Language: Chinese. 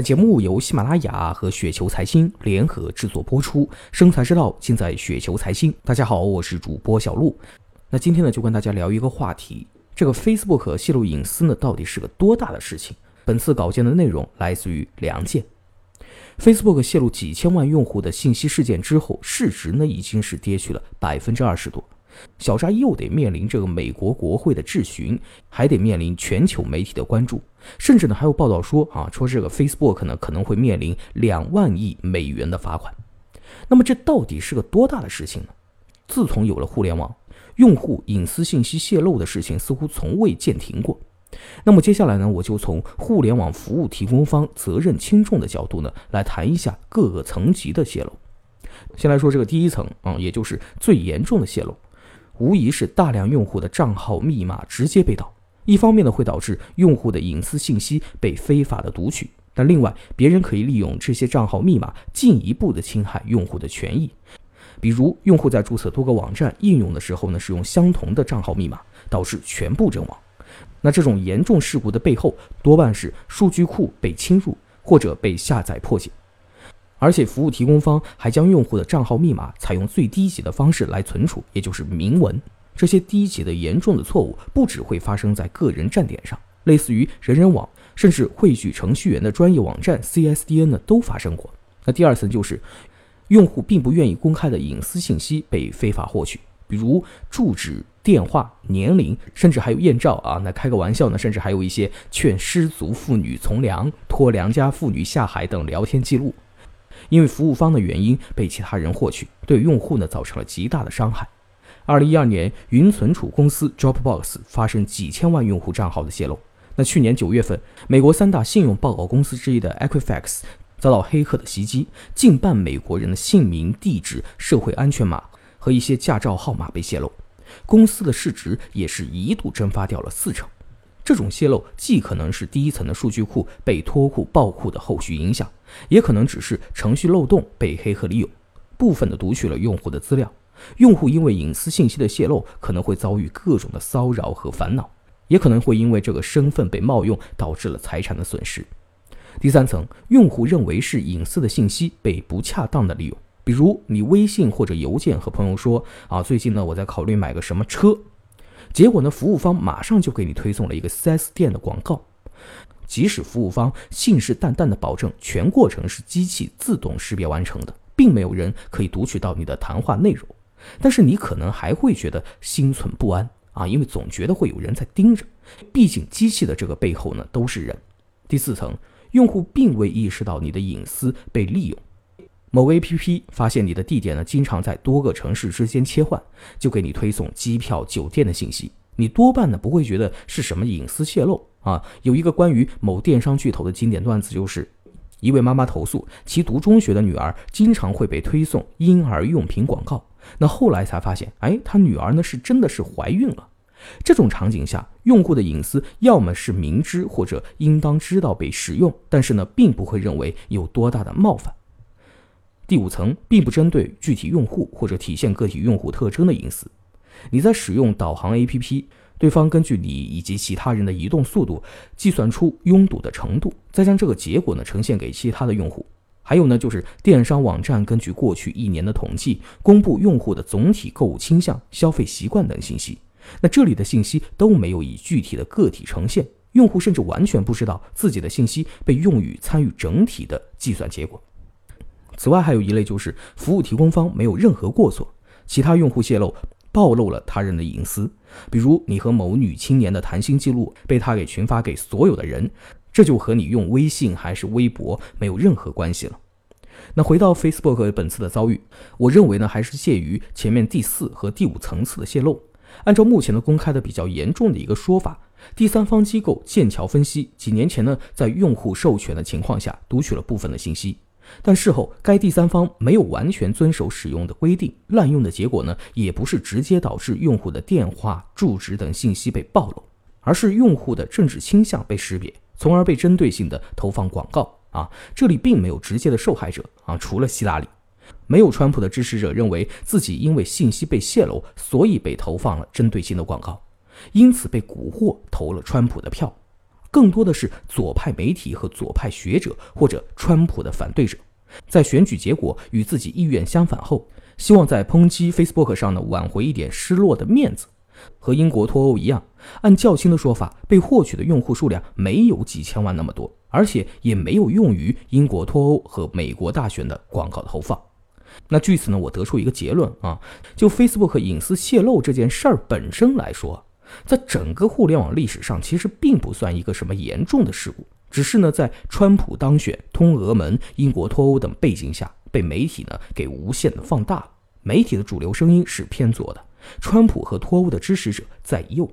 节目由喜马拉雅和雪球财经联合制作播出，生财之道尽在雪球财经。大家好，我是主播小璐。那今天呢，就跟大家聊一个话题：这个 Facebook 泄露隐私呢，到底是个多大的事情？本次稿件的内容来自于梁健。Facebook 泄露几千万用户的信息事件之后，市值呢已经是跌去了百分之二十多。小扎又得面临这个美国国会的质询，还得面临全球媒体的关注，甚至呢还有报道说啊，说这个 Facebook 呢可能会面临两万亿美元的罚款。那么这到底是个多大的事情呢？自从有了互联网，用户隐私信息泄露的事情似乎从未见停过。那么接下来呢，我就从互联网服务提供方责任轻重的角度呢，来谈一下各个层级的泄露。先来说这个第一层啊，也就是最严重的泄露。无疑是大量用户的账号密码直接被盗，一方面呢会导致用户的隐私信息被非法的读取，但另外别人可以利用这些账号密码进一步的侵害用户的权益，比如用户在注册多个网站应用的时候呢使用相同的账号密码，导致全部阵亡。那这种严重事故的背后多半是数据库被侵入或者被下载破解。而且，服务提供方还将用户的账号密码采用最低级的方式来存储，也就是明文。这些低级的严重的错误不只会发生在个人站点上，类似于人人网，甚至汇聚程序员的专业网站 CSDN 呢都发生过。那第二层就是，用户并不愿意公开的隐私信息被非法获取，比如住址、电话、年龄，甚至还有艳照啊。那开个玩笑呢，甚至还有一些劝失足妇女从良、拖良家妇女下海等聊天记录。因为服务方的原因被其他人获取，对用户呢造成了极大的伤害。二零一二年，云存储公司 Dropbox 发生几千万用户账号的泄露。那去年九月份，美国三大信用报告公司之一的 Equifax 遭到黑客的袭击，近半美国人的姓名、地址、社会安全码和一些驾照号码被泄露，公司的市值也是一度蒸发掉了四成。这种泄露既可能是第一层的数据库被脱库爆库的后续影响，也可能只是程序漏洞被黑客利用，部分的读取了用户的资料。用户因为隐私信息的泄露，可能会遭遇各种的骚扰和烦恼，也可能会因为这个身份被冒用，导致了财产的损失。第三层，用户认为是隐私的信息被不恰当的利用，比如你微信或者邮件和朋友说啊，最近呢我在考虑买个什么车。结果呢？服务方马上就给你推送了一个 4S 店的广告，即使服务方信誓旦旦地保证全过程是机器自动识别完成的，并没有人可以读取到你的谈话内容，但是你可能还会觉得心存不安啊，因为总觉得会有人在盯着。毕竟机器的这个背后呢都是人。第四层，用户并未意识到你的隐私被利用。某 APP 发现你的地点呢，经常在多个城市之间切换，就给你推送机票、酒店的信息。你多半呢不会觉得是什么隐私泄露啊。有一个关于某电商巨头的经典段子，就是一位妈妈投诉其读中学的女儿经常会被推送婴儿用品广告。那后来才发现，哎，她女儿呢是真的是怀孕了。这种场景下，用户的隐私要么是明知或者应当知道被使用，但是呢并不会认为有多大的冒犯。第五层并不针对具体用户或者体现个体用户特征的隐私。你在使用导航 APP，对方根据你以及其他人的移动速度计算出拥堵的程度，再将这个结果呢呈现给其他的用户。还有呢，就是电商网站根据过去一年的统计，公布用户的总体购物倾向、消费习惯等信息。那这里的信息都没有以具体的个体呈现，用户甚至完全不知道自己的信息被用于参与整体的计算结果。此外，还有一类就是服务提供方没有任何过错，其他用户泄露暴露了他人的隐私，比如你和某女青年的谈心记录被他给群发给所有的人，这就和你用微信还是微博没有任何关系了。那回到 Facebook 本次的遭遇，我认为呢还是介于前面第四和第五层次的泄露。按照目前的公开的比较严重的一个说法，第三方机构剑桥分析几年前呢在用户授权的情况下读取了部分的信息。但事后，该第三方没有完全遵守使用的规定，滥用的结果呢，也不是直接导致用户的电话、住址等信息被暴露，而是用户的政治倾向被识别，从而被针对性的投放广告啊。这里并没有直接的受害者啊，除了希拉里，没有川普的支持者认为自己因为信息被泄露，所以被投放了针对性的广告，因此被蛊惑投了川普的票。更多的是左派媒体和左派学者或者川普的反对者，在选举结果与自己意愿相反后，希望在抨击 Facebook 上呢挽回一点失落的面子。和英国脱欧一样，按较轻的说法，被获取的用户数量没有几千万那么多，而且也没有用于英国脱欧和美国大选的广告投放。那据此呢，我得出一个结论啊，就 Facebook 隐私泄露这件事儿本身来说。在整个互联网历史上，其实并不算一个什么严重的事故，只是呢，在川普当选、通俄门、英国脱欧等背景下，被媒体呢给无限的放大了。媒体的主流声音是偏左的，川普和脱欧的支持者在右。